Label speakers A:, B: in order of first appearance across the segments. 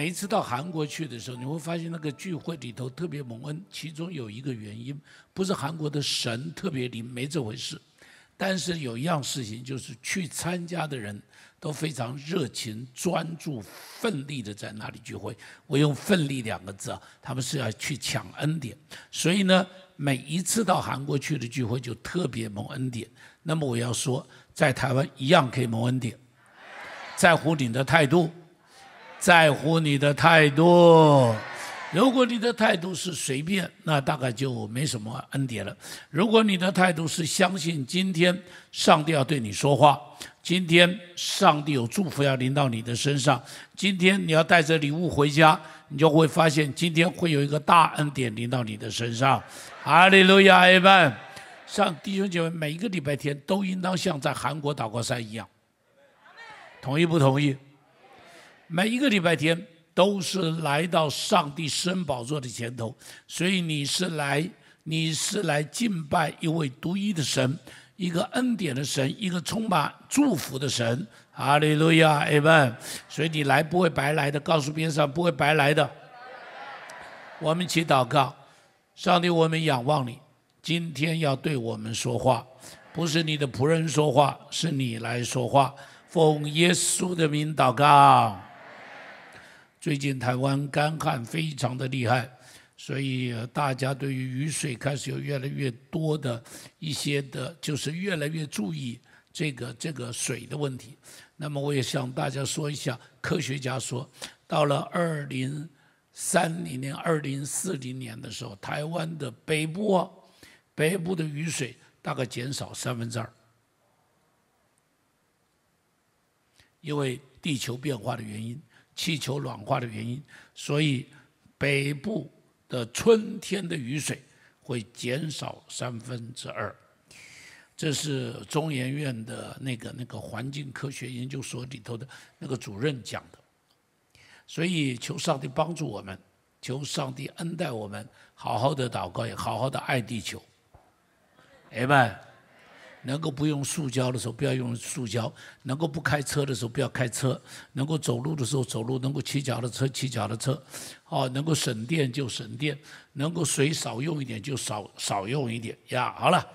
A: 每一次到韩国去的时候，你会发现那个聚会里头特别蒙恩，其中有一个原因，不是韩国的神特别灵，没这回事。但是有一样事情，就是去参加的人都非常热情、专注、奋力的在那里聚会。我用“奋力”两个字啊，他们是要去抢恩典。所以呢，每一次到韩国去的聚会就特别蒙恩典。那么我要说，在台湾一样可以蒙恩典，在乎你的态度，在乎你的态度。如果你的态度是随便，那大概就没什么恩典了。如果你的态度是相信今天上帝要对你说话，今天上帝有祝福要临到你的身上，今天你要带着礼物回家，你就会发现今天会有一个大恩典临到你的身上。哈利路亚，阿门。上弟兄姐妹，每一个礼拜天都应当像在韩国祷告山一样，同意不同意？每一个礼拜天。都是来到上帝圣宝座的前头，所以你是来，你是来敬拜一位独一的神，一个恩典的神，一个充满祝福的神。哈利路亚，阿门。所以你来不会白来的，告诉边上不会白来的。我们祈祷告，上帝，我们仰望你，今天要对我们说话，不是你的仆人说话，是你来说话。奉耶稣的名祷告。最近台湾干旱非常的厉害，所以大家对于雨水开始有越来越多的一些的，就是越来越注意这个这个水的问题。那么我也向大家说一下，科学家说，到了二零三零年、二零四零年的时候，台湾的北部北部的雨水大概减少三分之二，因为地球变化的原因。气球暖化的原因，所以北部的春天的雨水会减少三分之二。这是中研院的那个那个环境科学研究所里头的那个主任讲的。所以求上帝帮助我们，求上帝恩待我们，好好的祷告，也好好的爱地球。哎们。能够不用塑胶的时候，不要用塑胶；能够不开车的时候，不要开车；能够走路的时候走路；能够骑脚的车骑脚的车。哦，能够省电就省电，能够水少用一点就少少用一点呀。好了，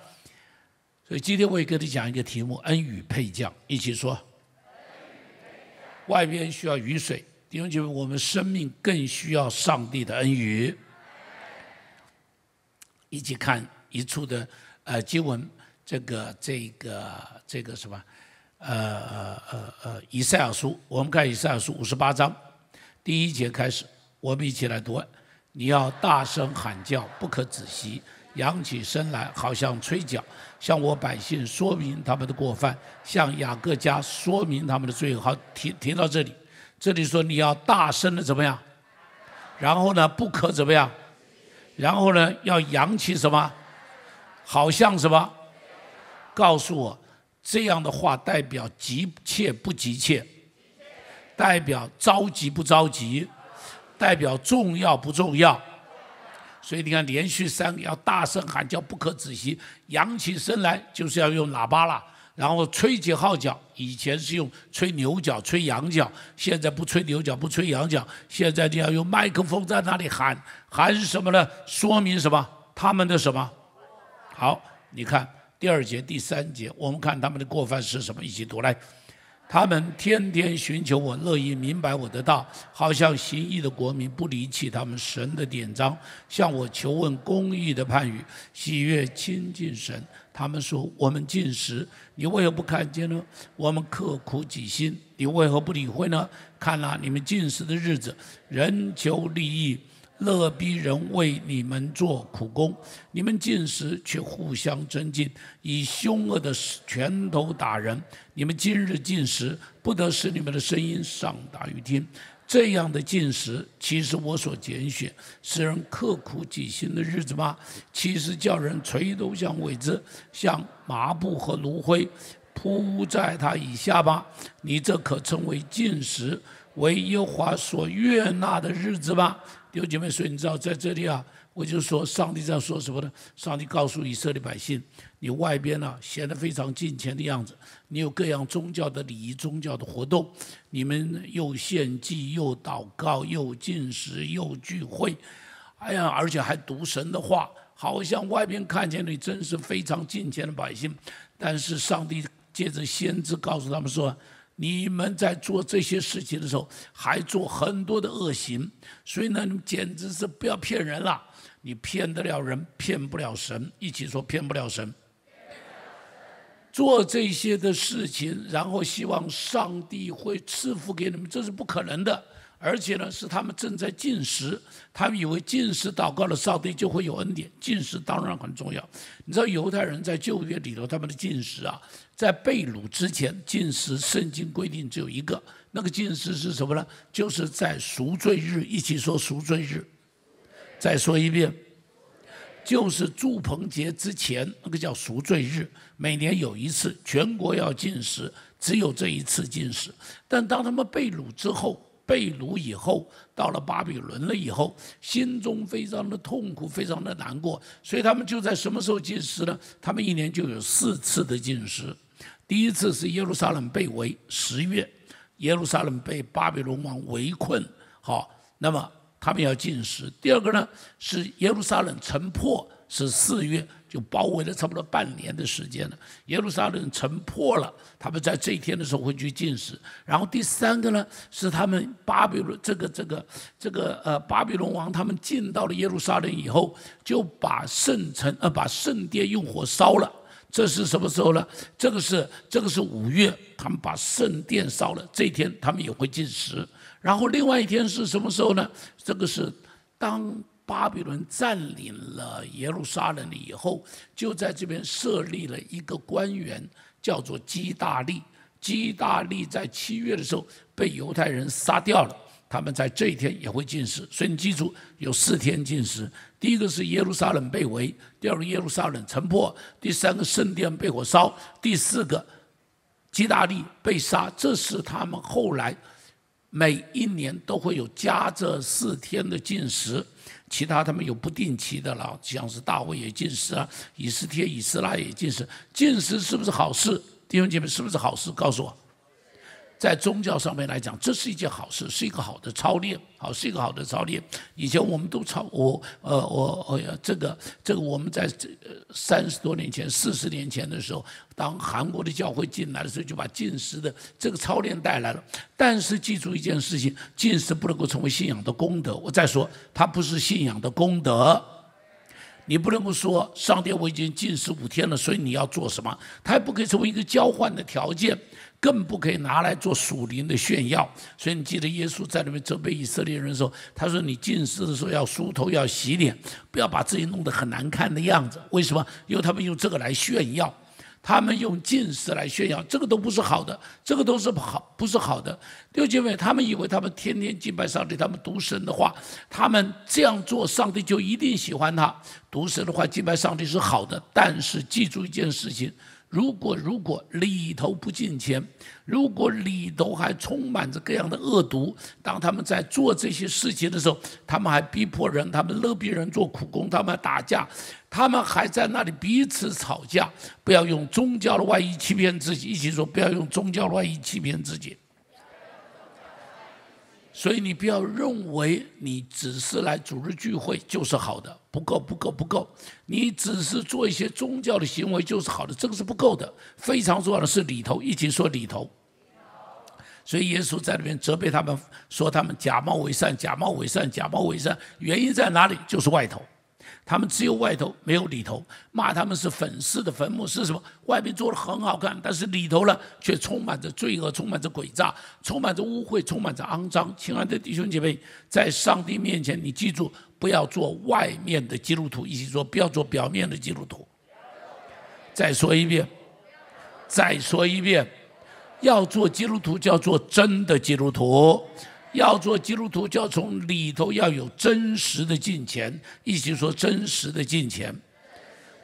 A: 所以今天我也跟你讲一个题目：恩雨配降。一起说，外边需要雨水，弟兄姐妹，我们生命更需要上帝的恩雨。一起看一处的呃经文。这个这个这个什么，呃呃呃呃，以赛亚书，我们看以赛亚书五十八章，第一节开始，我们一起来读。你要大声喊叫，不可止息，扬起声来，好像吹角，向我百姓说明他们的过犯，向雅各家说明他们的罪。好，停停到这里，这里说你要大声的怎么样？然后呢，不可怎么样？然后呢，要扬起什么？好像什么？告诉我，这样的话代表急切不急切？代表着急不着急？代表重要不重要？所以你看，连续三个要大声喊叫，不可止息，扬起声来就是要用喇叭了，然后吹起号角。以前是用吹牛角、吹羊角，现在不吹牛角、不吹羊角，现在就要用麦克风在那里喊，喊什么呢？说明什么？他们的什么？好，你看。第二节、第三节，我们看他们的过犯是什么？一起读来。他们天天寻求我，乐意明白我的道，好像行义的国民不离弃他们神的典章，向我求问公义的判语，喜悦亲近神。他们说：我们进食，你为何不看见呢？我们刻苦己心，你为何不理会呢？看了你们进食的日子，人求利益。乐逼人为你们做苦工，你们进食却互相争竞，以凶恶的拳头打人。你们今日进食，不得使你们的声音上达于天。这样的进食，其实我所拣选，使人刻苦己心的日子吗？其实叫人垂头像苇子，像麻布和炉灰铺在他以下吧。你这可称为进食，为耶华所悦纳的日子吗？弟兄姐妹，所以你知道在这里啊，我就说，上帝在说什么呢？上帝告诉以色列百姓：你外边呢显得非常敬虔的样子，你有各样宗教的礼仪、宗教的活动，你们又献祭、又祷告、又进食、又聚会，哎呀，而且还读神的话，好像外边看见你真是非常敬虔的百姓。但是上帝借着先知告诉他们说。你们在做这些事情的时候，还做很多的恶行，所以呢，你简直是不要骗人了。你骗得了人，骗不了神。一起说骗不了神。做这些的事情，然后希望上帝会赐福给你们，这是不可能的。而且呢，是他们正在进食，他们以为进食祷告了，上帝就会有恩典。进食当然很重要。你知道犹太人在旧约里头，他们的进食啊，在被掳之前进食，圣经规定只有一个，那个进食是什么呢？就是在赎罪日，一起说赎罪日。再说一遍，就是祝棚节之前，那个叫赎罪日，每年有一次，全国要进食，只有这一次进食。但当他们被掳之后，被掳以后，到了巴比伦了以后，心中非常的痛苦，非常的难过，所以他们就在什么时候进食呢？他们一年就有四次的进食。第一次是耶路撒冷被围，十月，耶路撒冷被巴比伦王围困，好，那么他们要进食。第二个呢，是耶路撒冷城破，是四月。就包围了差不多半年的时间了。耶路撒冷城破了，他们在这一天的时候会去进食。然后第三个呢，是他们巴比伦这个这个这个呃巴比伦王他们进到了耶路撒冷以后，就把圣城呃把圣殿用火烧了。这是什么时候呢？这个是这个是五月，他们把圣殿烧了。这一天他们也会进食。然后另外一天是什么时候呢？这个是当。巴比伦占领了耶路撒冷以后，就在这边设立了一个官员，叫做基大利。基大利在七月的时候被犹太人杀掉了，他们在这一天也会进食。所以你记住，有四天进食。第一个是耶路撒冷被围，第二个耶路撒冷城破，第三个圣殿被火烧，第四个基大利被杀。这是他们后来每一年都会有加这四天的进食。其他他们有不定期的了，像是大卫也进食啊，以斯帖、以斯拉也进食。进食是不是好事？弟兄姐妹，是不是好事？告诉我。在宗教上面来讲，这是一件好事，是一个好的操练，好是一个好的操练。以前我们都操我呃我我这个这个我们在这三十多年前、四十年前的时候，当韩国的教会进来的时候，就把进食的这个操练带来了。但是记住一件事情，进食不能够成为信仰的功德。我再说，它不是信仰的功德。你不能够说上帝我已经进食五天了，所以你要做什么？它也不可以成为一个交换的条件。更不可以拿来做属灵的炫耀，所以你记得耶稣在那边责备以色列人的时候，他说：“你进食的时候要梳头，要洗脸，不要把自己弄得很难看的样子。为什么？因为他们用这个来炫耀，他们用进食来炫耀，这个都不是好的，这个都是好，不是好的。六姐妹，他们以为他们天天敬拜上帝，他们读神的话，他们这样做，上帝就一定喜欢他。读神的话，敬拜上帝是好的，但是记住一件事情。”如果如果里头不进钱，如果里头还充满着各样的恶毒，当他们在做这些事情的时候，他们还逼迫人，他们勒逼人做苦工，他们还打架，他们还在那里彼此吵架。不要用宗教的外衣欺骗自己，一起说不要用宗教的外衣欺骗自己。所以你不要认为你只是来组织聚会就是好的，不够不够不够。你只是做一些宗教的行为就是好的，这个是不够的。非常重要的是里头，一起说里头。所以耶稣在里边责备他们，说他们假冒伪善，假冒伪善，假冒伪善。原因在哪里？就是外头。他们只有外头没有里头，骂他们是粉饰的坟墓是什么？外面做的很好看，但是里头呢却充满着罪恶，充满着诡诈，充满着污秽，充满着肮脏。亲爱的弟兄姐妹，在上帝面前，你记住，不要做外面的基督徒，一起说，不要做表面的基督徒。再说一遍，再说一遍，要做基督徒，叫做真的基督徒。要做基督徒，就要从里头要有真实的金钱，一起说真实的金钱。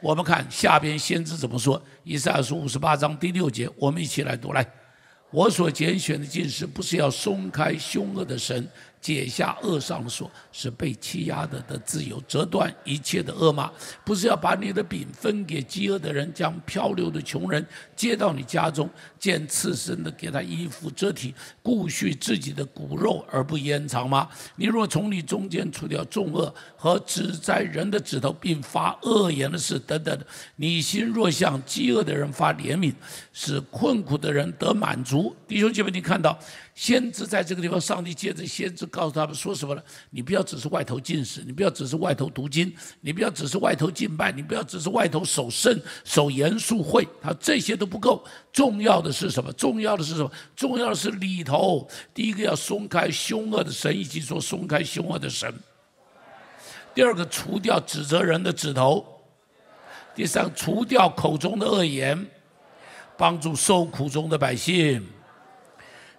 A: 我们看下边先知怎么说，以赛亚书五十八章第六节，我们一起来读来。我所拣选的进士，不是要松开凶恶的神，解下恶上锁，使被欺压的的自由，折断一切的恶马。不是要把你的饼分给饥饿的人，将漂流的穷人接到你家中，见刺身的给他衣服遮体，顾恤自己的骨肉而不掩藏吗？你若从你中间除掉重恶和指在人的指头，并发恶言的事等等，你心若向饥饿的人发怜悯，使困苦的人得满足。弟兄姐妹，你看到先知在这个地方，上帝借着先知告诉他们说什么呢？你不要只是外头进食，你不要只是外头读经，你不要只是外头敬拜，你不要只是外头守圣、守严肃会，他这些都不够。重要的是什么？重要的是什么？重要的是里头。第一个要松开凶恶的神，以及说松开凶恶的神。第二个，除掉指责人的指头。第三，除掉口中的恶言，帮助受苦中的百姓。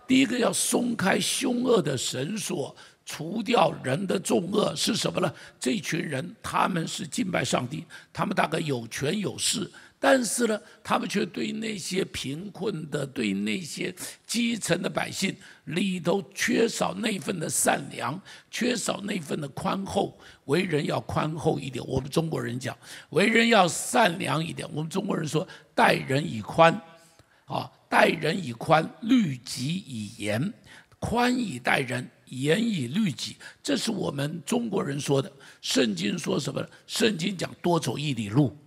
A: 第一个要松开凶恶的绳索，除掉人的重恶是什么呢？这群人他们是敬拜上帝，他们大概有权有势，但是呢，他们却对那些贫困的、对那些基层的百姓里头缺少那份的善良，缺少那份的宽厚。为人要宽厚一点，我们中国人讲；为人要善良一点，我们中国人说待人以宽，啊。待人以宽，律己以严，宽以待人，严以律己，这是我们中国人说的。圣经说什么？圣经讲多走一里路。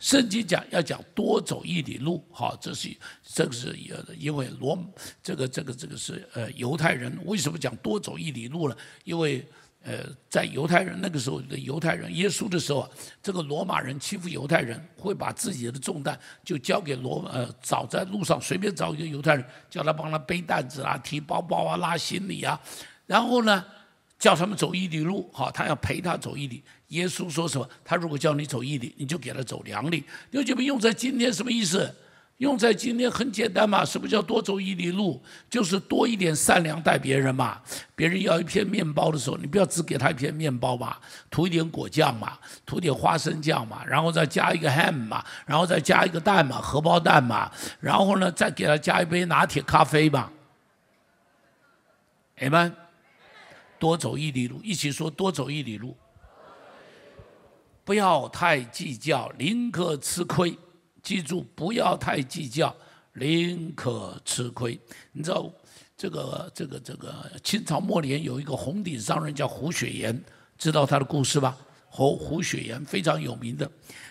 A: 圣经讲要讲多走一里路，好，这是这个是因为罗这个这个这个是呃犹太人为什么讲多走一里路呢？因为。呃，在犹太人那个时候的犹太人，耶稣的时候啊，这个罗马人欺负犹太人，会把自己的重担就交给罗呃，找在路上随便找一个犹太人，叫他帮他背担子啊、提包包啊、拉行李啊，然后呢，叫他们走一里路，好，他要陪他走一里。耶稣说什么？他如果叫你走一里，你就给他走两里。有姐妹用在今天什么意思？用在今天很简单嘛，什么叫多走一里路？就是多一点善良待别人嘛。别人要一片面包的时候，你不要只给他一片面包嘛，涂一点果酱嘛，涂点花生酱嘛，然后再加一个 ham 嘛，然后再加一个蛋嘛，荷包蛋嘛，然后呢再给他加一杯拿铁咖啡嘛。哎们，多走一里路，一起说多走一里路，不要太计较，宁可吃亏。记住，不要太计较，宁可吃亏。你知道，这个、这个、这个，清朝末年有一个红顶商人叫胡雪岩，知道他的故事吧？胡胡雪岩非常有名的。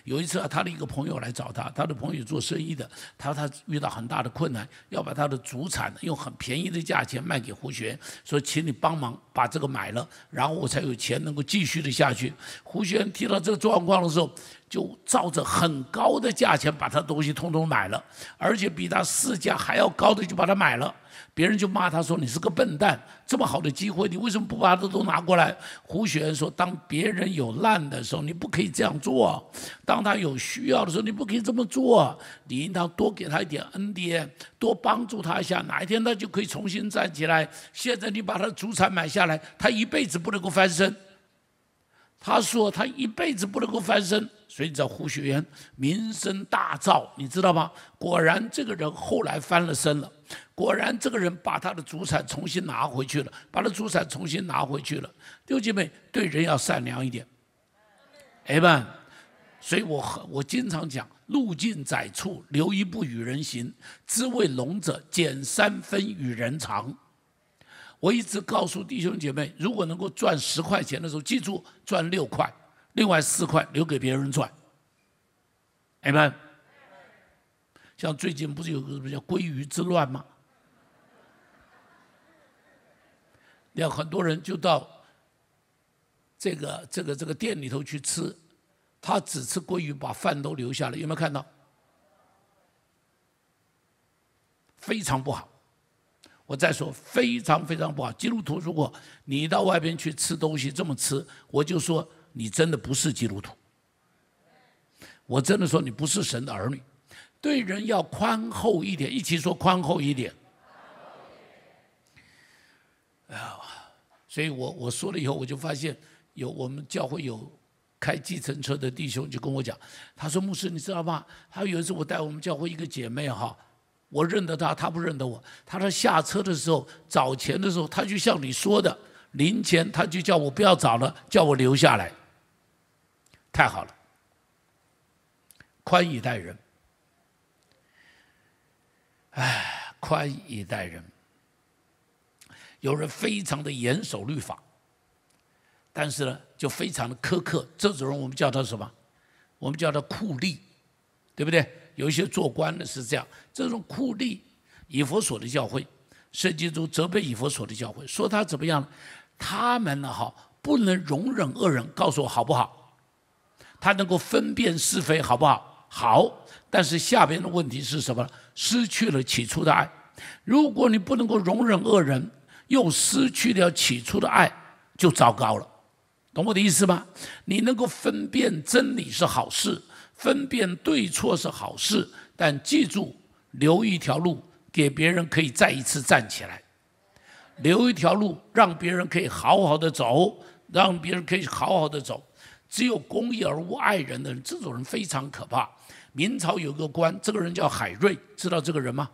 A: 有一次啊，他的一个朋友来找他，他的朋友做生意的，他说他遇到很大的困难，要把他的主产用很便宜的价钱卖给胡雪岩，说请你帮忙把这个买了，然后我才有钱能够继续的下去。胡雪岩听到这个状况的时候，就照着很高的价钱把他东西通通买了，而且比他市价还要高的就把它买了。别人就骂他说：“你是个笨蛋，这么好的机会，你为什么不把它都拿过来？”胡雪岩说：“当别人有难的时候，你不可以这样做；当他有需要的时候，你不可以这么做。你应当多给他一点恩典，多帮助他一下，哪一天他就可以重新站起来。现在你把他的祖产买下来，他一辈子不能够翻身。”他说：“他一辈子不能够翻身。”所以，在胡雪岩名声大噪，你知道吗？果然，这个人后来翻了身了。果然，这个人把他的祖产重新拿回去了，把他祖产重新拿回去了。弟兄姐妹，对人要善良一点，哎们，所以我我经常讲：路径窄处留一步与人行，知为龙者减三分与人长。我一直告诉弟兄姐妹，如果能够赚十块钱的时候，记住赚六块，另外四块留给别人赚。哎们，像最近不是有个什么叫鲑鱼之乱吗？要很多人就到这个这个这个店里头去吃，他只吃鲑鱼，把饭都留下了，有没有看到？非常不好。我再说，非常非常不好。基督徒，如果你到外边去吃东西这么吃，我就说你真的不是基督徒。我真的说你不是神的儿女。对人要宽厚一点，一起说宽厚一点。啊，所以我我说了以后，我就发现有我们教会有开计程车的弟兄就跟我讲，他说牧师你知道吗？他有一次我带我们教会一个姐妹哈，我认得他，他不认得我。他说下车的时候找钱的时候，他就像你说的零钱，他就叫我不要找了，叫我留下来。太好了，宽以待人。哎，宽以待人。有人非常的严守律法，但是呢，就非常的苛刻。这种人我们叫他什么？我们叫他酷吏，对不对？有一些做官的是这样，这种酷吏，以佛所的教会，圣经中责备以佛所的教会，说他怎么样？他们呢？哈，不能容忍恶人。告诉我好不好？他能够分辨是非，好不好？好。但是下边的问题是什么？失去了起初的爱。如果你不能够容忍恶人，又失去了起初的爱，就糟糕了。懂我的意思吗？你能够分辨真理是好事。分辨对错是好事，但记住留一条路给别人可以再一次站起来，留一条路让别人可以好好的走，让别人可以好好的走。只有公义而无爱人的人，这种人非常可怕。明朝有个官，这个人叫海瑞，知道这个人吗？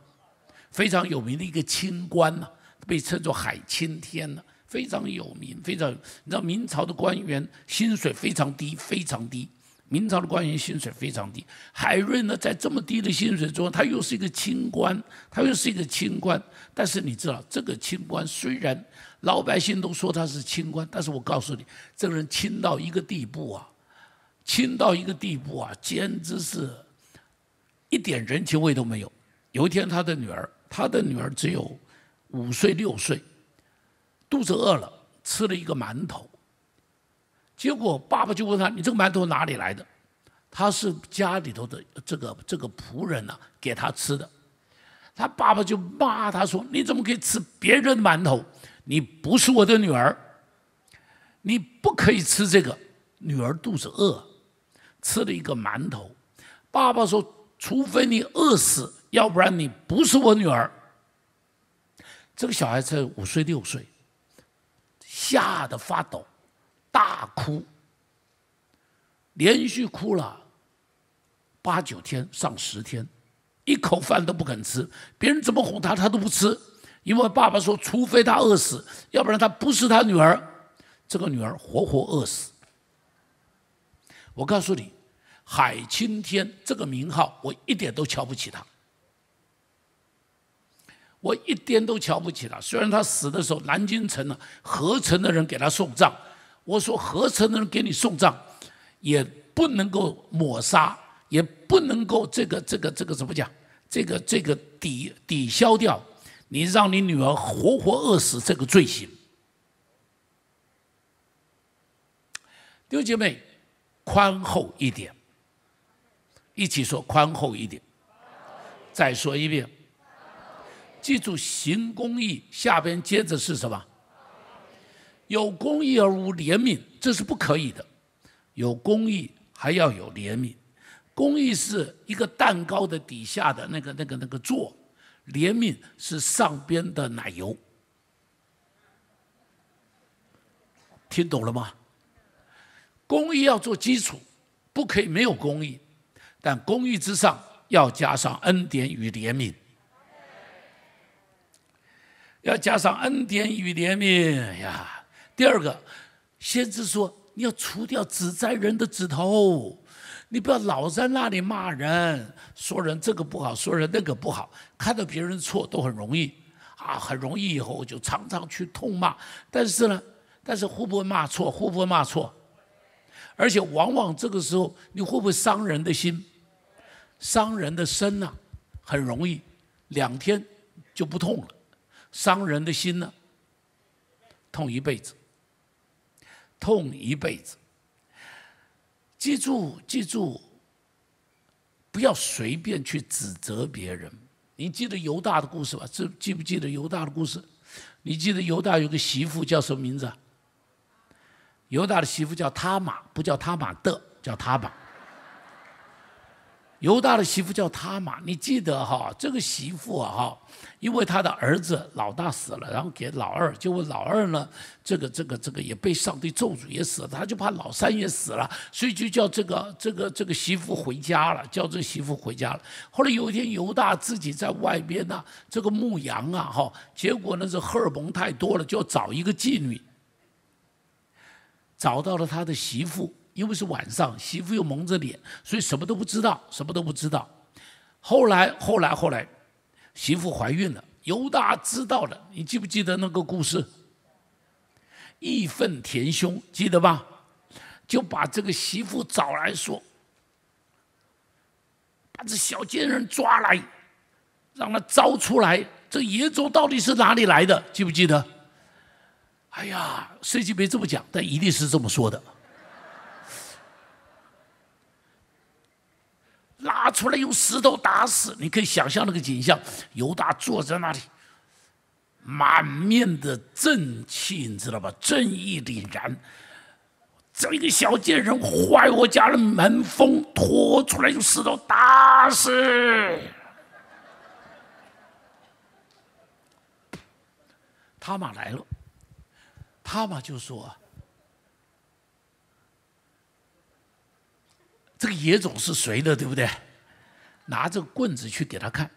A: 非常有名的一个清官呢，被称作海青天呢，非常有名，非常。你知道明朝的官员薪水非常低，非常低。明朝的官员薪水非常低，海瑞呢，在这么低的薪水中，他又是一个清官，他又是一个清官。但是你知道，这个清官虽然老百姓都说他是清官，但是我告诉你，这个人清到一个地步啊，清到一个地步啊，简直是一点人情味都没有。有一天，他的女儿，他的女儿只有五岁六岁，肚子饿了，吃了一个馒头。结果爸爸就问他：“你这个馒头哪里来的？”他是家里头的这个这个仆人呐给他吃的。他爸爸就骂他说：“你怎么可以吃别人的馒头？你不是我的女儿，你不可以吃这个。”女儿肚子饿，吃了一个馒头。爸爸说：“除非你饿死，要不然你不是我女儿。”这个小孩才五岁六岁，吓得发抖。大哭，连续哭了八九天，上十天，一口饭都不肯吃。别人怎么哄他，他都不吃，因为爸爸说，除非他饿死，要不然他不是他女儿。这个女儿活活饿死。我告诉你，海青天这个名号，我一点都瞧不起他，我一点都瞧不起他。虽然他死的时候，南京城呢，合城的人给他送葬。我说合成的人给你送葬，也不能够抹杀，也不能够这个这个这个怎么讲？这个这个抵抵消掉你让你女儿活活饿死这个罪行。弟兄姐妹，宽厚一点，一起说宽厚一点。再说一遍，记住行公义，下边接着是什么？有公义而无怜悯，这是不可以的。有公义还要有怜悯。公义是一个蛋糕的底下的那个、那个、那个座，怜悯是上边的奶油。听懂了吗？公益要做基础，不可以没有公益，但公益之上要加上恩典与怜悯，要加上恩典与怜悯呀。第二个，先知说你要除掉指摘人的指头，你不要老在那里骂人，说人这个不好，说人那个不好，看到别人错都很容易啊，很容易以后就常常去痛骂。但是呢，但是会不会骂错？会不会骂错？而且往往这个时候，你会不会伤人的心？伤人的身呢？很容易，两天就不痛了。伤人的心呢？痛一辈子。痛一辈子，记住，记住，不要随便去指责别人。你记得犹大的故事吧？记记不记得犹大的故事？你记得犹大有个媳妇叫什么名字？犹大的媳妇叫他玛，不叫他玛的，叫他玛。犹大的媳妇叫他玛，你记得哈？这个媳妇啊哈，因为他的儿子老大死了，然后给老二，结果老二呢，这个这个这个也被上帝咒诅也死了，他就怕老三也死了，所以就叫这个这个这个媳妇回家了，叫这媳妇回家了。后来有一天犹大自己在外边呢，这个牧羊啊哈，结果呢这荷尔蒙太多了，就要找一个妓女，找到了他的媳妇。因为是晚上，媳妇又蒙着脸，所以什么都不知道，什么都不知道。后来，后来，后来，媳妇怀孕了，犹大知道了。你记不记得那个故事？义愤填胸，记得吧？就把这个媳妇找来说，把这小贱人抓来，让他招出来。这野种到底是哪里来的？记不记得？哎呀，设计没这么讲，但一定是这么说的。拉出来用石头打死，你可以想象那个景象。犹大坐在那里，满面的正气，你知道吧？正义凛然。这一个小贱人坏我家的门风，拖出来用石头打死。他玛来了，他玛就说。这个野种是谁的，对不对？拿着棍子去给他看，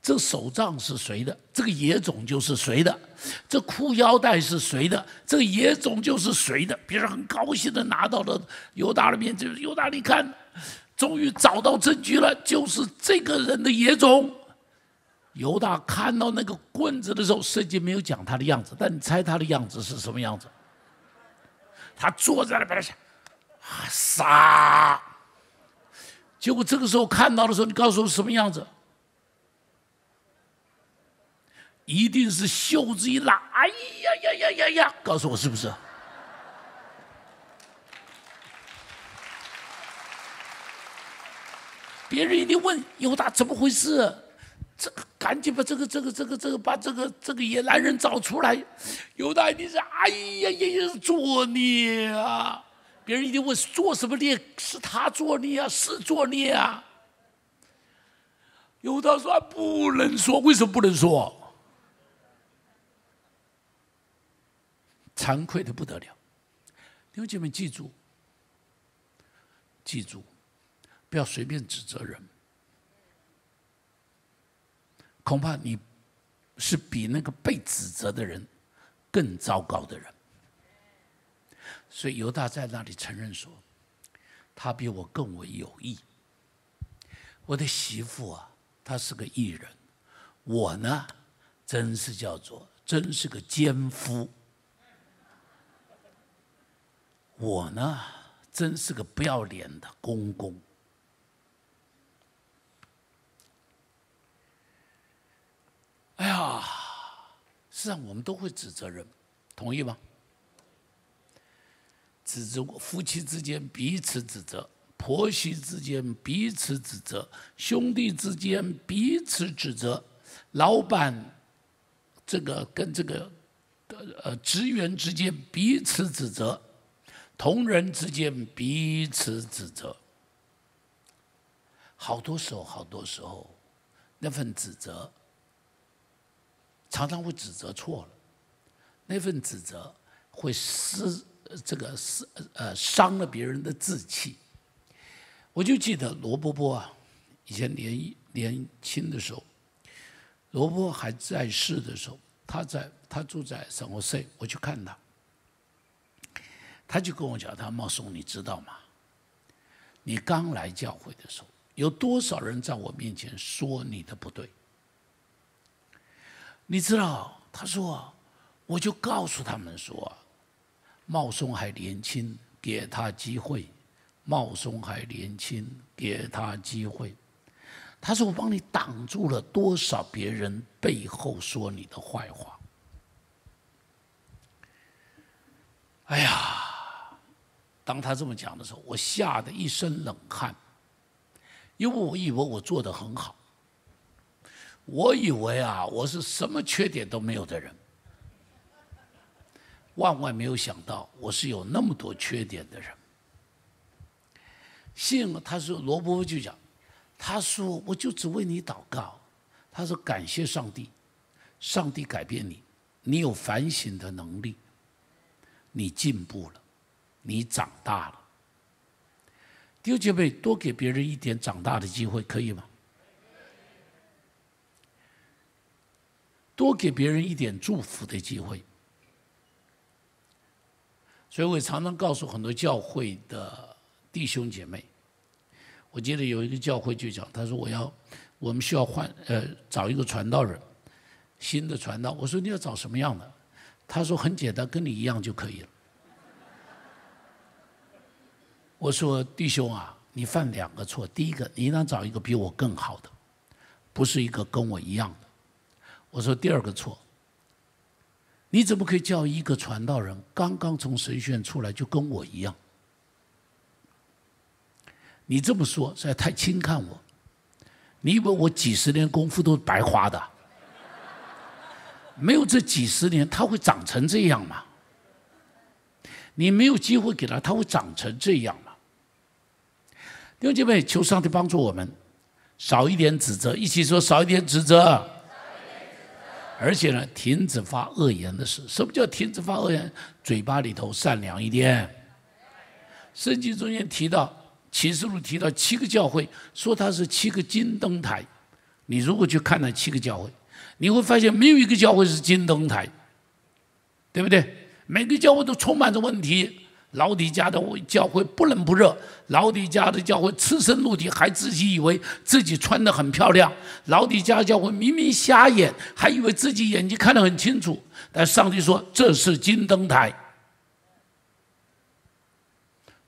A: 这手杖是谁的？这个野种就是谁的？这裤腰带是谁的？这个野种就是谁的？别人很高兴的拿到了犹大的面前，犹大，你看，终于找到证据了，就是这个人的野种。犹大看到那个棍子的时候，圣经没有讲他的样子，但你猜他的样子是什么样子？他坐在那边想，啊，傻。结果这个时候看到的时候，你告诉我什么样子？一定是袖子一拉，哎呀呀呀呀呀！告诉我是不是？别人一定问犹大怎么回事？这个赶紧把这个这个这个这个把这个这个野男人找出来。犹大一定是哎呀呀呀，作孽啊！别人一定问做什么孽？是他作孽啊？是作孽啊？有的说不能说，为什么不能说？惭愧的不得了。弟兄姐妹，记住，记住，不要随便指责人。恐怕你是比那个被指责的人更糟糕的人。所以犹大在那里承认说，他比我更为有义。我的媳妇啊，她是个艺人，我呢，真是叫做真是个奸夫。我呢，真是个不要脸的公公。哎呀，实际上我们都会指责人，同意吗？指责夫妻之间彼此指责，婆媳之间彼此指责，兄弟之间彼此指责，老板这个跟这个呃职员之间彼此指责，同仁之间彼此指责。好多时候，好多时候，那份指责常常会指责错了，那份指责会失。这个是呃伤了别人的志气。我就记得罗伯伯啊，以前年年轻的时候，罗伯还在世的时候，他在他住在圣何塞，我去看他，他就跟我讲：“他说茂松，你知道吗？你刚来教会的时候，有多少人在我面前说你的不对？你知道？”他说：“我就告诉他们说。”茂松还年轻，给他机会。茂松还年轻，给他机会。他说：“我帮你挡住了多少别人背后说你的坏话。”哎呀，当他这么讲的时候，我吓得一身冷汗，因为我以为我做的很好，我以为啊，我是什么缺点都没有的人。万万没有想到，我是有那么多缺点的人。幸他说罗伯就讲，他说：“我就只为你祷告。”他说：“感谢上帝，上帝改变你，你有反省的能力，你进步了，你长大了。”弟兄姐妹，多给别人一点长大的机会，可以吗？多给别人一点祝福的机会。所以我常常告诉很多教会的弟兄姐妹，我记得有一个教会就讲，他说我要，我们需要换呃找一个传道人，新的传道。我说你要找什么样的？他说很简单，跟你一样就可以了。我说弟兄啊，你犯两个错，第一个你应当找一个比我更好的，不是一个跟我一样的。我说第二个错。你怎么可以叫一个传道人刚刚从神学院出来就跟我一样？你这么说实在太轻看我。你以为我几十年功夫都是白花的？没有这几十年，他会长成这样吗？你没有机会给他，他会长成这样吗？弟兄姐妹，求上帝帮助我们，少一点指责，一起说少一点指责。而且呢，停止发恶言的事。什么叫停止发恶言？嘴巴里头善良一点。圣经中间提到启示录提到七个教会，说它是七个金灯台。你如果去看那七个教会，你会发现没有一个教会是金灯台，对不对？每个教会都充满着问题。老底家的教会不冷不热，老底家的教会赤身露体，还自己以为自己穿得很漂亮。老底家教会明明瞎眼，还以为自己眼睛看得很清楚。但上帝说这是金灯台，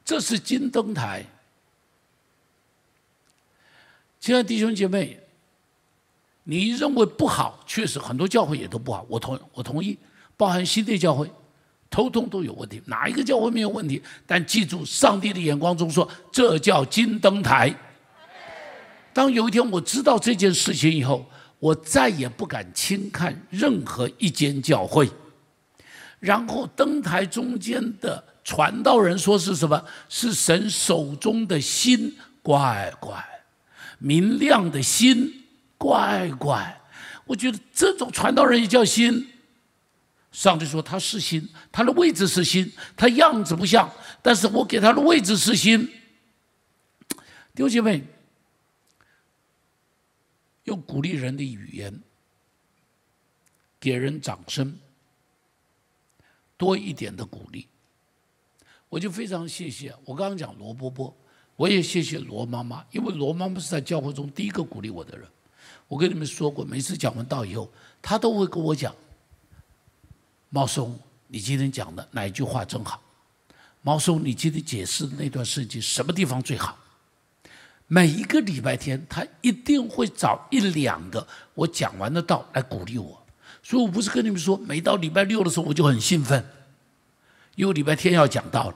A: 这是金灯台。亲爱的弟兄姐妹，你认为不好，确实很多教会也都不好。我同我同意，包含新的教会。通通都有问题，哪一个教会没有问题？但记住，上帝的眼光中说，这叫金灯台。当有一天我知道这件事情以后，我再也不敢轻看任何一间教会。然后灯台中间的传道人说是什么？是神手中的心，乖乖，明亮的心，乖乖。我觉得这种传道人也叫心。上帝说他是心，他的位置是心，他样子不像，但是我给他的位置是心。弟兄姐妹，用鼓励人的语言，给人掌声，多一点的鼓励，我就非常谢谢。我刚刚讲罗伯伯，我也谢谢罗妈妈，因为罗妈妈是在教会中第一个鼓励我的人。我跟你们说过，每次讲完道以后，他都会跟我讲。毛松，你今天讲的哪一句话真好？毛松，你今天解释的那段圣经什么地方最好？每一个礼拜天，他一定会找一两个我讲完的道来鼓励我。所以我不是跟你们说，每到礼拜六的时候我就很兴奋，因为礼拜天要讲道了，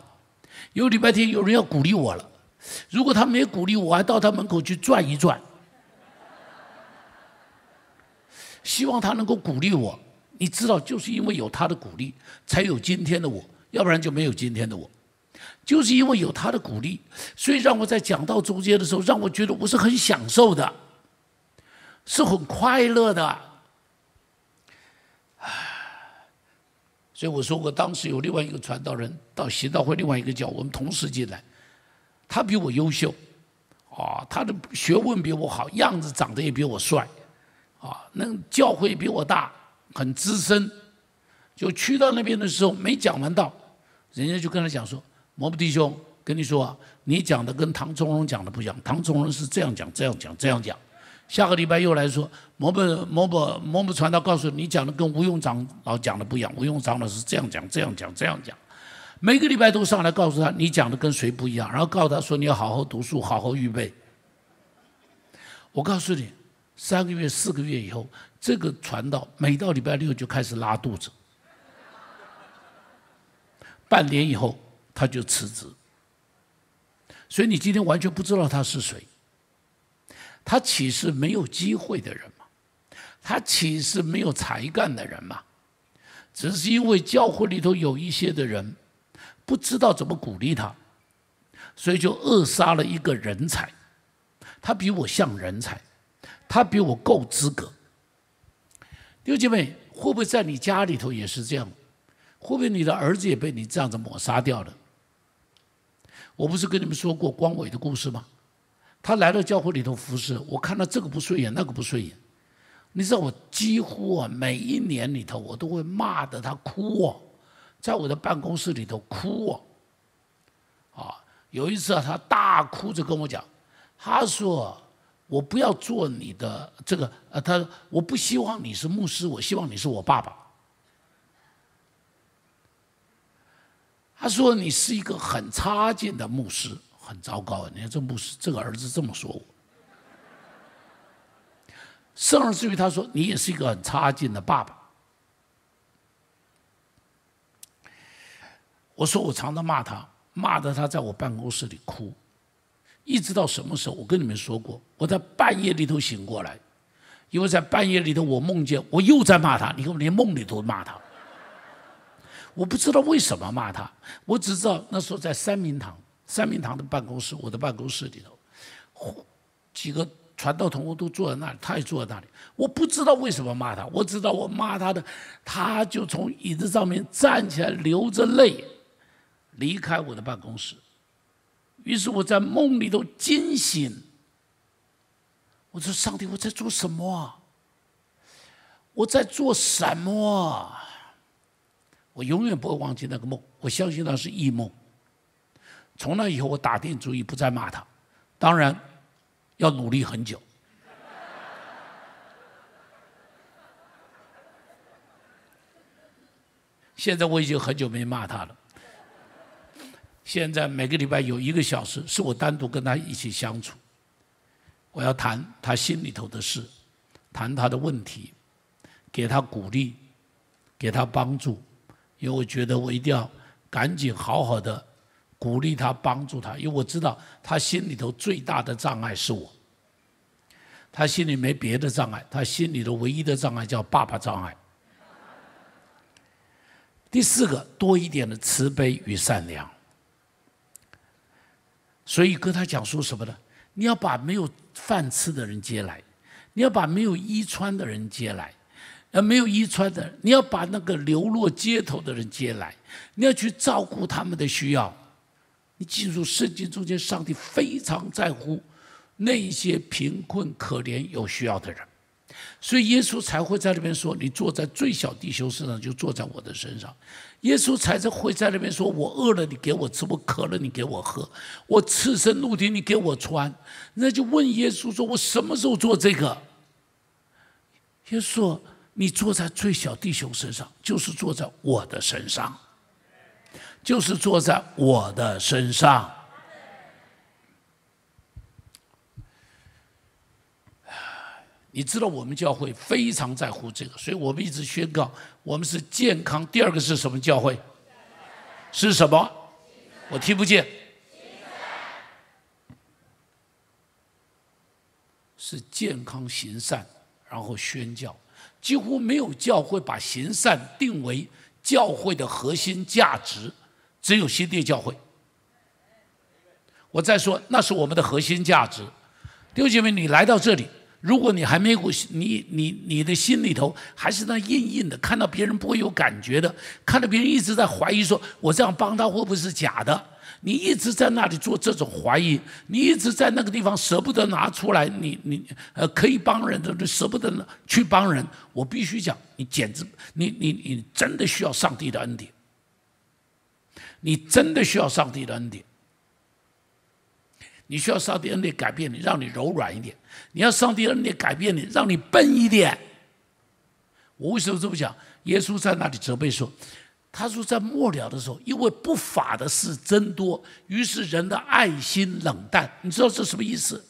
A: 因为礼拜天有人要鼓励我了。如果他没鼓励我，我还到他门口去转一转，希望他能够鼓励我。你知道，就是因为有他的鼓励，才有今天的我，要不然就没有今天的我。就是因为有他的鼓励，所以让我在讲到中间的时候，让我觉得我是很享受的，是很快乐的。唉，所以我说过，当时有另外一个传道人到行道会另外一个教，我们同时进来，他比我优秀，啊，他的学问比我好，样子长得也比我帅，啊，那教会比我大。很资深，就去到那边的时候没讲完道，人家就跟他讲说：“摩布弟兄，跟你说啊，你讲的跟唐宗荣讲的不一样。唐宗荣是这样讲，这样讲，这样讲。下个礼拜又来说，摩布摩布摩布传道告诉你讲的跟吴用长老讲的不一样。吴用长老是这样讲，这样讲，这样讲。每个礼拜都上来告诉他，你讲的跟谁不一样，然后告诉他说你要好好读书，好好预备。我告诉你，三个月、四个月以后。”这个传道每到礼拜六就开始拉肚子，半年以后他就辞职。所以你今天完全不知道他是谁，他岂是没有机会的人吗？他岂是没有才干的人吗？只是因为教会里头有一些的人不知道怎么鼓励他，所以就扼杀了一个人才。他比我像人才，他比我够资格。弟兄姐妹，会不会在你家里头也是这样？会不会你的儿子也被你这样子抹杀掉了？我不是跟你们说过光伟的故事吗？他来到教会里头服侍，我看到这个不顺眼，那个不顺眼。你知道我几乎啊每一年里头，我都会骂得他哭哦，在我的办公室里头哭哦。啊，有一次啊，他大哭着跟我讲，他说：“我不要做你的这个，呃，他我不希望你是牧师，我希望你是我爸爸。”他说：“你是一个很差劲的牧师，很糟糕。你看这牧师，这个儿子这么说我。”甚至于他说：“你也是一个很差劲的爸爸。”我说：“我常常骂他，骂得他在我办公室里哭，一直到什么时候？我跟你们说过，我在半夜里头醒过来，因为在半夜里头我梦见我又在骂他。你看，我连梦里都骂他。我不知道为什么骂他，我只知道那时候在三明堂，三明堂的办公室，我的办公室里头，几个。”传道同工都坐在那里，他也坐在那里。我不知道为什么骂他，我知道我骂他的，他就从椅子上面站起来，流着泪离开我的办公室。于是我在梦里头惊醒，我说：“上帝，我在做什么？我在做什么？”我永远不会忘记那个梦，我相信那是异梦。从那以后，我打定主意不再骂他。当然。要努力很久。现在我已经很久没骂他了。现在每个礼拜有一个小时是我单独跟他一起相处，我要谈他心里头的事，谈他的问题，给他鼓励，给他帮助，因为我觉得我一定要赶紧好好的。鼓励他，帮助他，因为我知道他心里头最大的障碍是我。他心里没别的障碍，他心里的唯一的障碍叫爸爸障碍。第四个，多一点的慈悲与善良。所以跟他讲说什么呢？你要把没有饭吃的人接来，你要把没有衣穿的人接来，呃，没有衣穿的，你要把那个流落街头的人接来，你要去照顾他们的需要。你记住，圣经中间，上帝非常在乎那些贫困、可怜、有需要的人，所以耶稣才会在那边说：“你坐在最小弟兄身上，就坐在我的身上。”耶稣才在会在那边说：“我饿了，你给我吃；我渴了，你给我喝；我赤身露体，你给我穿。”那就问耶稣说：“我什么时候做这个？”耶稣说：“你坐在最小弟兄身上，就是坐在我的身上。”就是坐在我的身上。你知道我们教会非常在乎这个，所以我们一直宣告我们是健康。第二个是什么教会？是什么？我听不见。是健康行善，然后宣教。几乎没有教会把行善定为教会的核心价值。只有新地教会。我再说，那是我们的核心价值。弟兄姐妹，你来到这里，如果你还没有你你你的心里头还是那硬硬的，看到别人不会有感觉的，看到别人一直在怀疑，说我这样帮他会不会是假的？你一直在那里做这种怀疑，你一直在那个地方舍不得拿出来，你你呃可以帮人的，舍不得去帮人。我必须讲，你简直，你你你真的需要上帝的恩典。你真的需要上帝的恩典，你需要上帝恩典改变你，让你柔软一点。你要上帝恩典改变你，让你笨一点。我为什么这么讲？耶稣在那里责备说：“他说在末了的时候，因为不法的事增多，于是人的爱心冷淡。你知道这什么意思？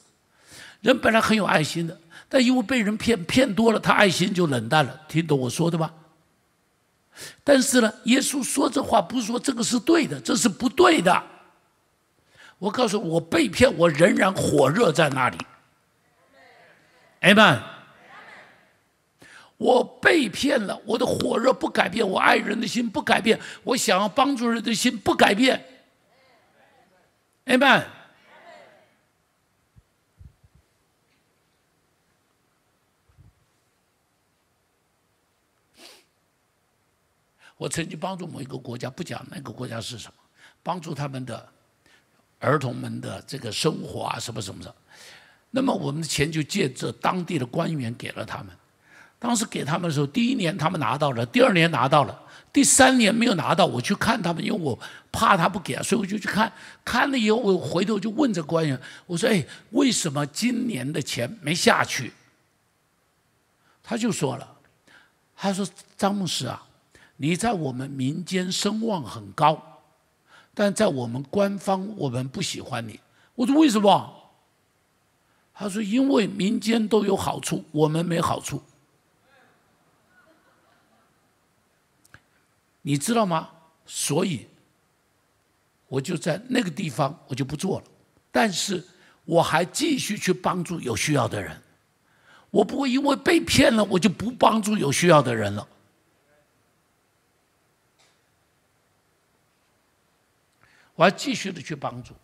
A: 人本来很有爱心的，但因为被人骗骗多了，他爱心就冷淡了。听懂我说的吗？”但是呢，耶稣说这话不是说这个是对的，这是不对的。我告诉我被骗，我仍然火热在那里。Amen。我被骗了，我的火热不改变，我爱人的心不改变，我想要帮助人的心不改变。Amen。我曾经帮助某一个国家，不讲那个国家是什么，帮助他们的儿童们的这个生活啊，什么什么的。那么我们的钱就借着当地的官员给了他们。当时给他们的时候，第一年他们拿到了，第二年拿到了，第三年没有拿到。我去看他们，因为我怕他不给，所以我就去看。看了以后，我回头就问这官员，我说：“哎，为什么今年的钱没下去？”他就说了：“他说张牧师啊。”你在我们民间声望很高，但在我们官方我们不喜欢你。我说为什么？他说因为民间都有好处，我们没好处。你知道吗？所以我就在那个地方我就不做了，但是我还继续去帮助有需要的人。我不会因为被骗了，我就不帮助有需要的人了。我还继续的去帮助。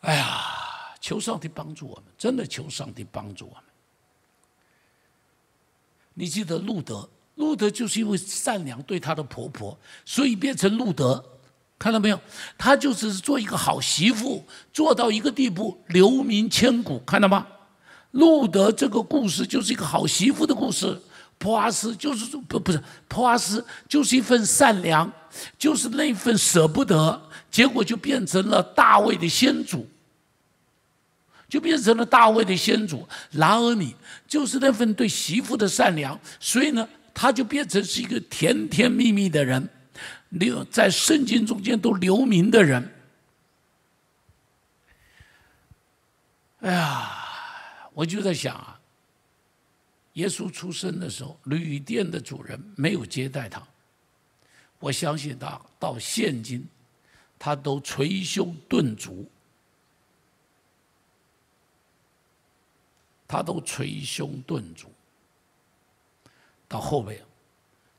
A: 哎呀，求上帝帮助我们，真的求上帝帮助我们。你记得路德，路德就是因为善良对他的婆婆，所以变成路德。看到没有？他就是做一个好媳妇，做到一个地步，留名千古。看到吗？路德这个故事就是一个好媳妇的故事。普阿斯就是不不是普阿斯，就是一份善良，就是那份舍不得，结果就变成了大卫的先祖，就变成了大卫的先祖。拉尔米就是那份对媳妇的善良，所以呢，他就变成是一个甜甜蜜蜜的人，留在圣经中间都留名的人。哎呀，我就在想啊。耶稣出生的时候，旅店的主人没有接待他。我相信他到现今，他都捶胸顿足，他都捶胸顿足。到后面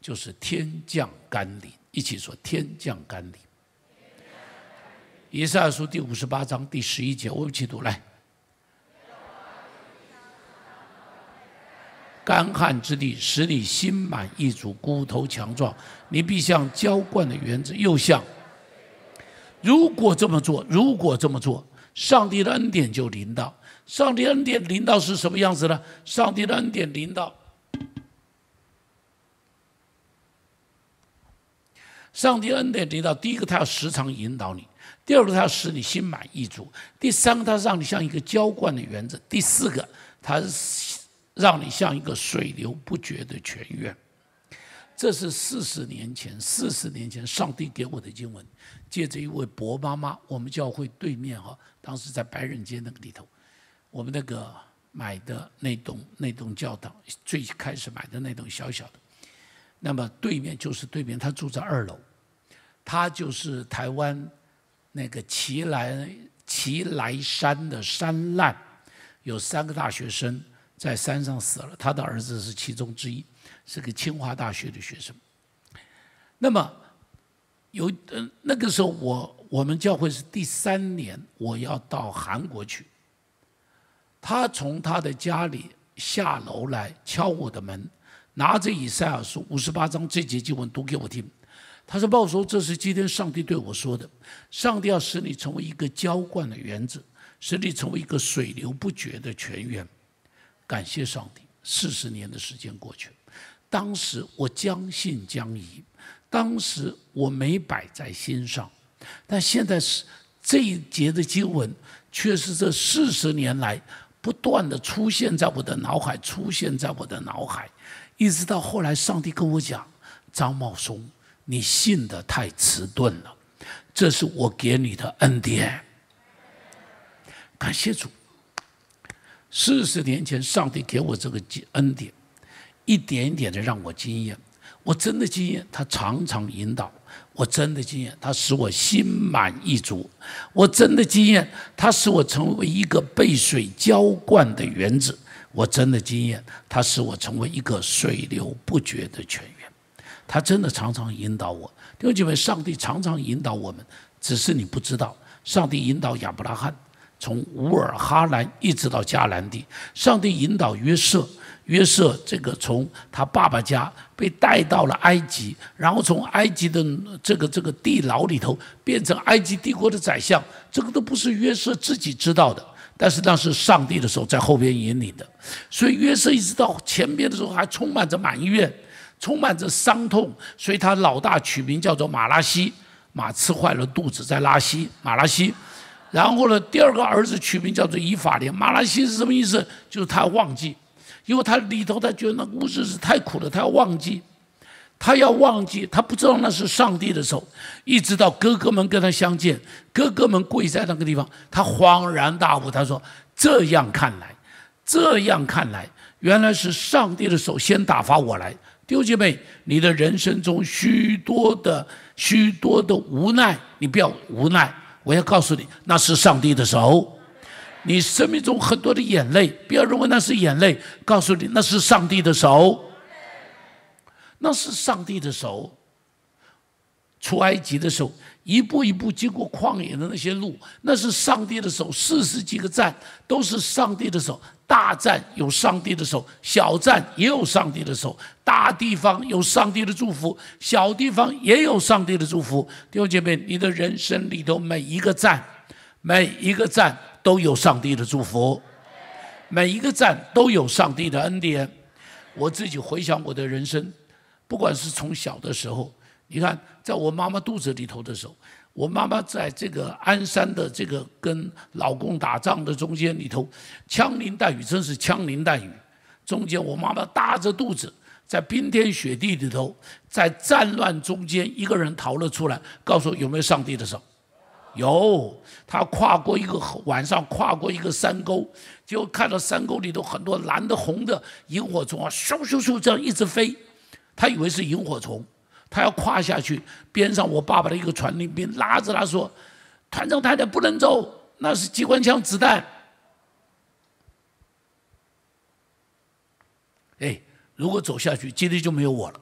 A: 就是天降甘霖，一起说天降甘霖。以赛亚书第五十八章第十一节，我们一起读来。干旱之地，使你心满意足，骨头强壮。你必像浇灌的园子，又像……如果这么做，如果这么做，上帝的恩典就临到。上帝恩典领导是什么样子呢？上帝的恩典领导，上帝恩典领导。第一个，他要时常引导你；第二个，他要使你心满意足；第三个，他让你像一个浇灌的园子；第四个，他。让你像一个水流不绝的泉源，这是四十年前，四十年前上帝给我的经文，借着一位伯妈妈，我们教会对面哈，当时在白人街那个里头，我们那个买的那栋那栋教堂，最开始买的那栋小小的，那么对面就是对面，他住在二楼，他就是台湾那个奇来奇来山的山难，有三个大学生。在山上死了，他的儿子是其中之一，是个清华大学的学生。那么有呃那个时候，我我们教会是第三年，我要到韩国去。他从他的家里下楼来敲我的门，拿着以赛亚书五十八章这节经文读给我听。他说：“报说这是今天上帝对我说的，上帝要使你成为一个浇灌的园子，使你成为一个水流不绝的泉源。”感谢上帝，四十年的时间过去了，当时我将信将疑，当时我没摆在心上，但现在是这一节的经文，却是这四十年来不断的出现在我的脑海，出现在我的脑海，一直到后来，上帝跟我讲：“张茂松，你信的太迟钝了，这是我给你的恩典。”感谢主。四十年前，上帝给我这个恩典，一点一点的让我经验。我真的经验，他常常引导；我真的经验，他使我心满意足；我真的经验，他使我成为一个被水浇灌的园子；我真的经验，他使我成为一个水流不绝的泉源。他真的常常引导我。弟兄姐妹，上帝常常引导我们，只是你不知道。上帝引导亚伯拉罕。从乌尔哈兰一直到迦南地。上帝引导约瑟，约瑟这个从他爸爸家被带到了埃及，然后从埃及的这个这个地牢里头变成埃及帝国的宰相，这个都不是约瑟自己知道的。但是那是上帝的手在后边引领的，所以约瑟一直到前边的时候还充满着埋怨，充满着伤痛，所以他老大取名叫做马拉西，马吃坏了肚子在拉稀，马拉西。然后呢，第二个儿子取名叫做以法莲，马拉西是什么意思？就是他忘记，因为他里头他觉得那故事是太苦了，他要忘记。他要忘记，他不知道那是上帝的手，一直到哥哥们跟他相见，哥哥们跪在那个地方，他恍然大悟。他说：“这样看来，这样看来，原来是上帝的手先打发我来。”弟兄姐妹，你的人生中许多的许多的无奈，你不要无奈。我要告诉你，那是上帝的手。你生命中很多的眼泪，不要认为那是眼泪，告诉你那是上帝的手。那是上帝的手。出埃及的时候，一步一步经过旷野的那些路，那是上帝的手。四十几个站都是上帝的手，大战有上帝的手，小战也有上帝的手。大地方有上帝的祝福，小地方也有上帝的祝福。弟兄姐妹，你的人生里头每一个站，每一个站都有上帝的祝福，每一个站都有上帝的恩典。我自己回想我的人生。不管是从小的时候，你看，在我妈妈肚子里头的时候，我妈妈在这个鞍山的这个跟老公打仗的中间里头，枪林弹雨，真是枪林弹雨。中间我妈妈大着肚子，在冰天雪地里头，在战乱中间，一个人逃了出来，告诉我有没有上帝的手？有，他跨过一个晚上跨过一个山沟，就看到山沟里头很多蓝的红的萤火虫啊，咻咻咻这样一直飞。他以为是萤火虫，他要跨下去。边上我爸爸的一个传令兵拉着他说：“团长太太不能走，那是机关枪子弹。”哎，如果走下去，今天就没有我了。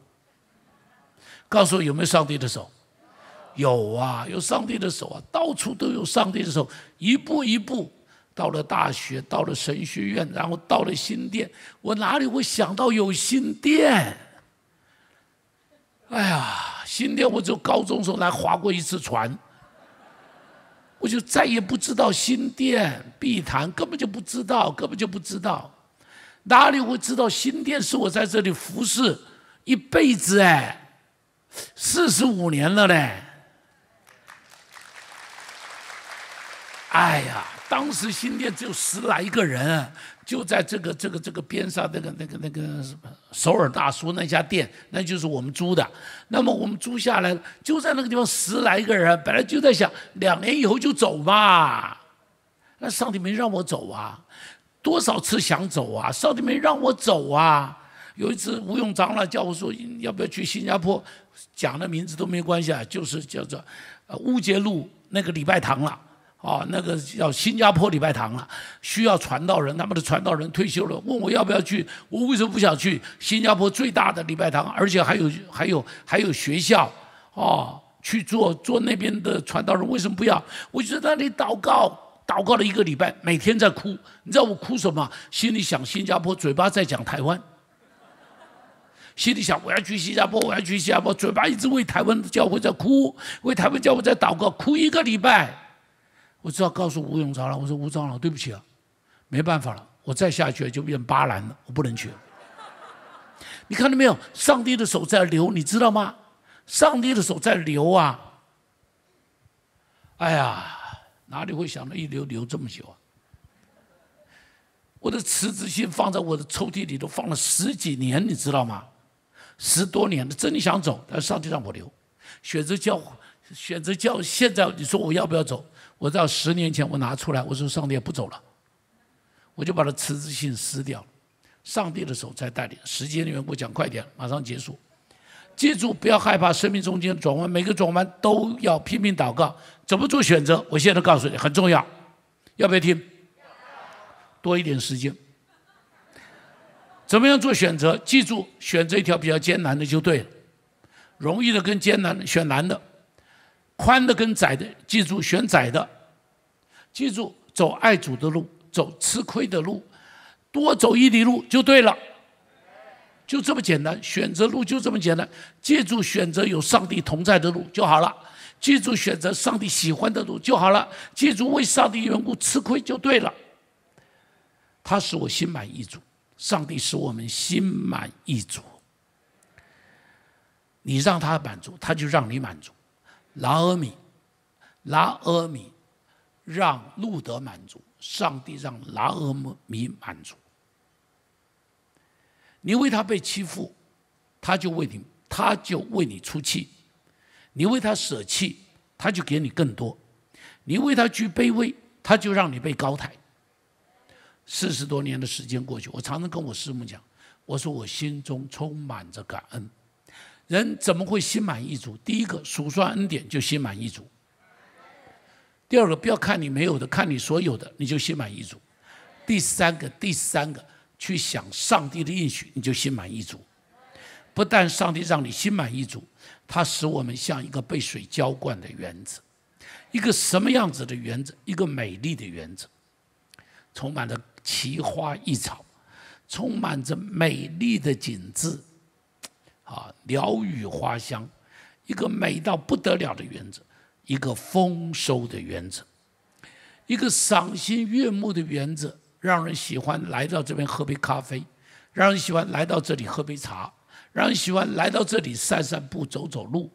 A: 告诉我有没有上帝的手？有啊，有上帝的手啊，到处都有上帝的手。一步一步到了大学，到了神学院，然后到了新店。我哪里会想到有新店？哎呀，新店我就高中时候来划过一次船，我就再也不知道新店碧潭，根本就不知道，根本就不知道，哪里会知道新店是我在这里服侍一辈子哎，四十五年了嘞，哎呀，当时新店只有十来个人。就在这个这个这个边上那个那个那个什么首尔大叔那家店，那就是我们租的。那么我们租下来就在那个地方十来个人，本来就在想两年以后就走嘛。那上帝没让我走啊，多少次想走啊，上帝没让我走啊。有一次吴永章了叫我说要不要去新加坡，讲的名字都没关系啊，就是叫做乌节路那个礼拜堂了。啊，那个叫新加坡礼拜堂了，需要传道人，他们的传道人退休了，问我要不要去。我为什么不想去？新加坡最大的礼拜堂，而且还有还有还有学校，啊，去做做那边的传道人，为什么不要？我就在那里祷告，祷告了一个礼拜，每天在哭。你知道我哭什么？心里想新加坡，嘴巴在讲台湾。心里想我要去新加坡，我要去新加坡，嘴巴一直为台湾的教会在哭，为台湾教会在祷告，哭一个礼拜。我只好告诉吴永超了，我说吴长老，对不起啊，没办法了，我再下去就变巴兰了，我不能去。你看到没有？上帝的手在流，你知道吗？上帝的手在流啊！哎呀，哪里会想到一流流这么久啊？我的辞职信放在我的抽屉里头放了十几年，你知道吗？十多年了，真的想走，但上帝让我留，选择叫选择叫现在你说我要不要走？我到十年前，我拿出来，我说上帝不走了，我就把它辞职信撕掉。上帝的手在带领，时间的缘故讲快点，马上结束。记住，不要害怕生命中间转弯，每个转弯都要拼命祷告。怎么做选择？我现在告诉你，很重要。要不要听？多一点时间。怎么样做选择？记住，选择一条比较艰难的就对了。容易的跟艰难的选难的。宽的跟窄的，记住选窄的。记住，走爱主的路，走吃亏的路，多走一里路就对了。就这么简单，选择路就这么简单。记住，选择有上帝同在的路就好了。记住，选择上帝喜欢的路就好了。记住，为上帝缘故吃亏就对了。他使我心满意足，上帝使我们心满意足。你让他满足，他就让你满足。拉阿米，拉阿米，让路德满足，上帝让拉阿米满足。你为他被欺负，他就为你，他就为你出气；你为他舍弃，他就给你更多；你为他居卑微，他就让你被高抬。四十多年的时间过去，我常常跟我师母讲，我说我心中充满着感恩。人怎么会心满意足？第一个数算恩典就心满意足。第二个不要看你没有的，看你所有的，你就心满意足。第三个，第三个去想上帝的应许，你就心满意足。不但上帝让你心满意足，他使我们像一个被水浇灌的园子，一个什么样子的园子？一个美丽的园子，充满了奇花异草，充满着美丽的景致。啊，鸟语花香，一个美到不得了的园子，一个丰收的园子，一个赏心悦目的园子，让人喜欢来到这边喝杯咖啡，让人喜欢来到这里喝杯茶，让人喜欢来到这里散散步、走走路。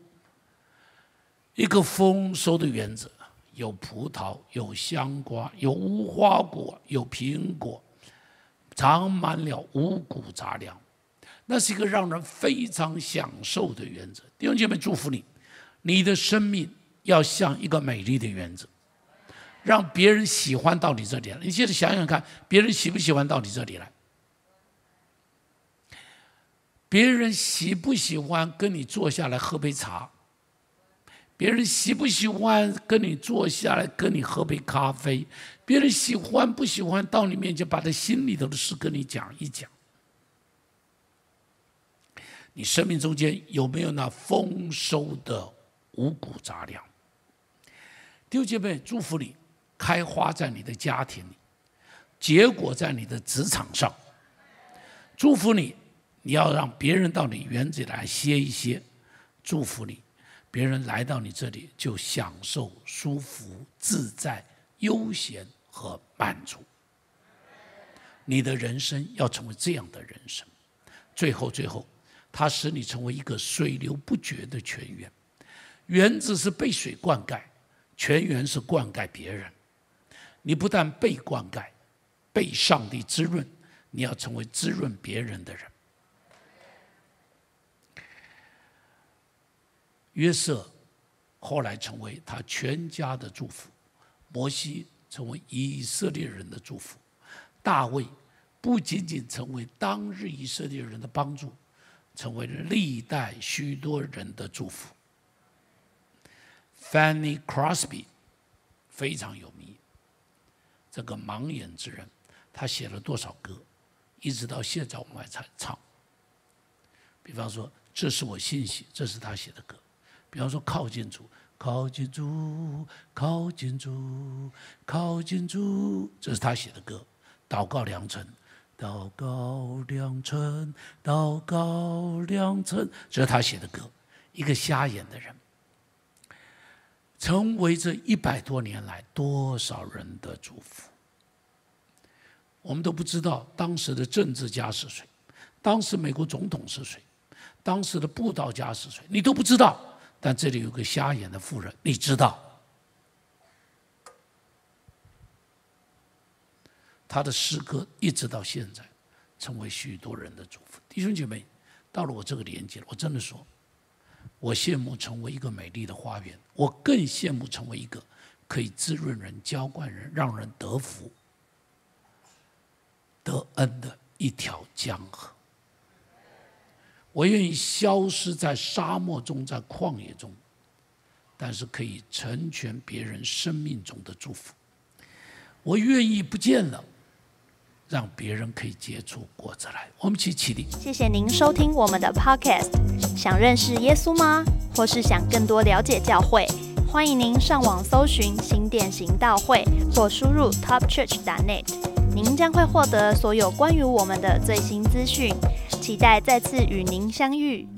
A: 一个丰收的园子，有葡萄，有香瓜，有无花果，有苹果，长满了五谷杂粮。那是一个让人非常享受的原则。弟兄姐妹，祝福你，你的生命要像一个美丽的原则，让别人喜欢到你这里来。你现在想想看，别人喜不喜欢到你这里来？别人喜不喜欢跟你坐下来喝杯茶？别人喜不喜欢跟你坐下来跟你喝杯咖啡？别人喜欢不喜欢到你面前把他心里头的事跟你讲一讲？你生命中间有没有那丰收的五谷杂粮？弟兄姐妹，祝福你开花在你的家庭里，结果在你的职场上。祝福你，你要让别人到你园子里来歇一歇。祝福你，别人来到你这里就享受舒服、自在、悠闲和满足。你的人生要成为这样的人生。最后，最后。它使你成为一个水流不绝的泉源，原子是被水灌溉，泉源是灌溉别人。你不但被灌溉，被上帝滋润，你要成为滋润别人的人。约瑟后来成为他全家的祝福，摩西成为以色列人的祝福，大卫不仅仅成为当日以色列人的帮助。成为历代许多人的祝福。Fanny Crosby 非常有名，这个盲眼之人，他写了多少歌，一直到现在我们还在唱。比方说，这是我信息，这是他写的歌。比方说，靠近主，靠近主，靠近主，靠近主，这是他写的歌。祷告良辰。到高粱村，到高粱村，这是他写的歌。一个瞎眼的人，成为这一百多年来多少人的祝福。我们都不知道当时的政治家是谁，当时美国总统是谁，当时的布道家是谁，你都不知道。但这里有个瞎眼的妇人，你知道。他的诗歌一直到现在，成为许多人的祝福。弟兄姐妹，到了我这个年纪了，我真的说，我羡慕成为一个美丽的花园，我更羡慕成为一个可以滋润人、浇灌人、让人得福、得恩的一条江河。我愿意消失在沙漠中，在旷野中，但是可以成全别人生命中的祝福。我愿意不见了。让别人可以接触果子来。我们起起立。
B: 谢谢您收听我们的 Podcast。想认识耶稣吗？或是想更多了解教会？欢迎您上网搜寻新店行道会，或输入 topchurch.net，您将会获得所有关于我们的最新资讯。期待再次与您相遇。